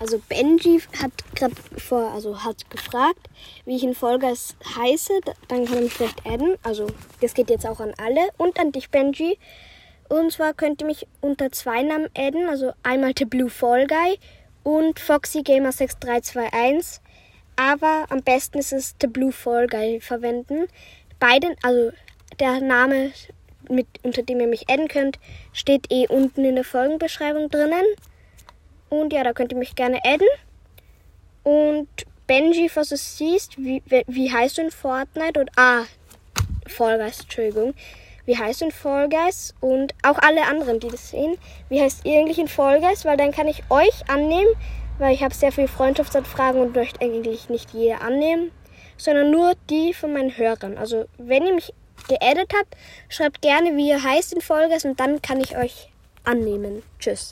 Also Benji hat gerade vor, also hat gefragt, wie ich in Vollgas heiße. Dann kann mich vielleicht adden. Also das geht jetzt auch an alle und an dich, Benji. Und zwar könnt ihr mich unter zwei Namen adden. Also einmal The Blue Fall Guy und Foxy Gamer 6321. Aber am besten ist es The Blue Fall Guy verwenden. Beiden, also der Name, mit, unter dem ihr mich adden könnt, steht eh unten in der Folgenbeschreibung drinnen. Und ja, da könnt ihr mich gerne adden. Und Benji, falls du es siehst, wie, wie heißt du in Fortnite? Und, ah, Fall Guys, Entschuldigung. Wie heißt du in Fall Guys? Und auch alle anderen, die das sehen. Wie heißt ihr eigentlich in Fall Guys? Weil dann kann ich euch annehmen, weil ich habe sehr viele Freundschaftsanfragen und möchte eigentlich nicht jeder annehmen, sondern nur die von meinen Hörern. Also, wenn ihr mich geaddet habt, schreibt gerne, wie ihr heißt in Fall Guys und dann kann ich euch annehmen. Tschüss.